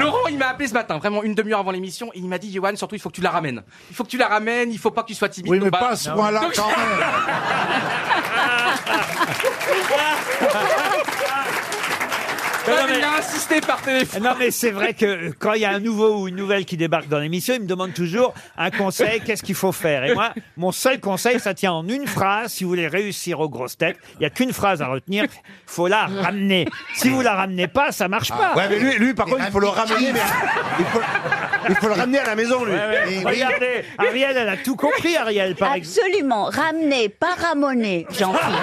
Laurent, il m'a appelé ce matin, vraiment une demi-heure avant l'émission, et il m'a dit, Johan, surtout, il faut que tu la ramènes. Il faut que tu la ramènes, il faut pas que tu sois timide. Oui, mais bah, pas à ce point-là, donc- quand même. Ouais, mais il a insisté par téléphone. Non mais c'est vrai que quand il y a un nouveau ou une nouvelle qui débarque dans l'émission, il me demande toujours un conseil, qu'est-ce qu'il faut faire? Et moi, mon seul conseil, ça tient en une phrase. Si vous voulez réussir aux grosses têtes, il n'y a qu'une phrase à retenir, faut la ramener. Si vous la ramenez pas, ça marche pas. Ouais, mais lui, lui, par contre, il faut le ramener, mais il faut, il faut le ramener à la maison, lui. Et. Regardez, Ariel, elle a tout compris, Ariel, par exemple. Absolument. Ramener, pas ramoner, Jean-Philippe.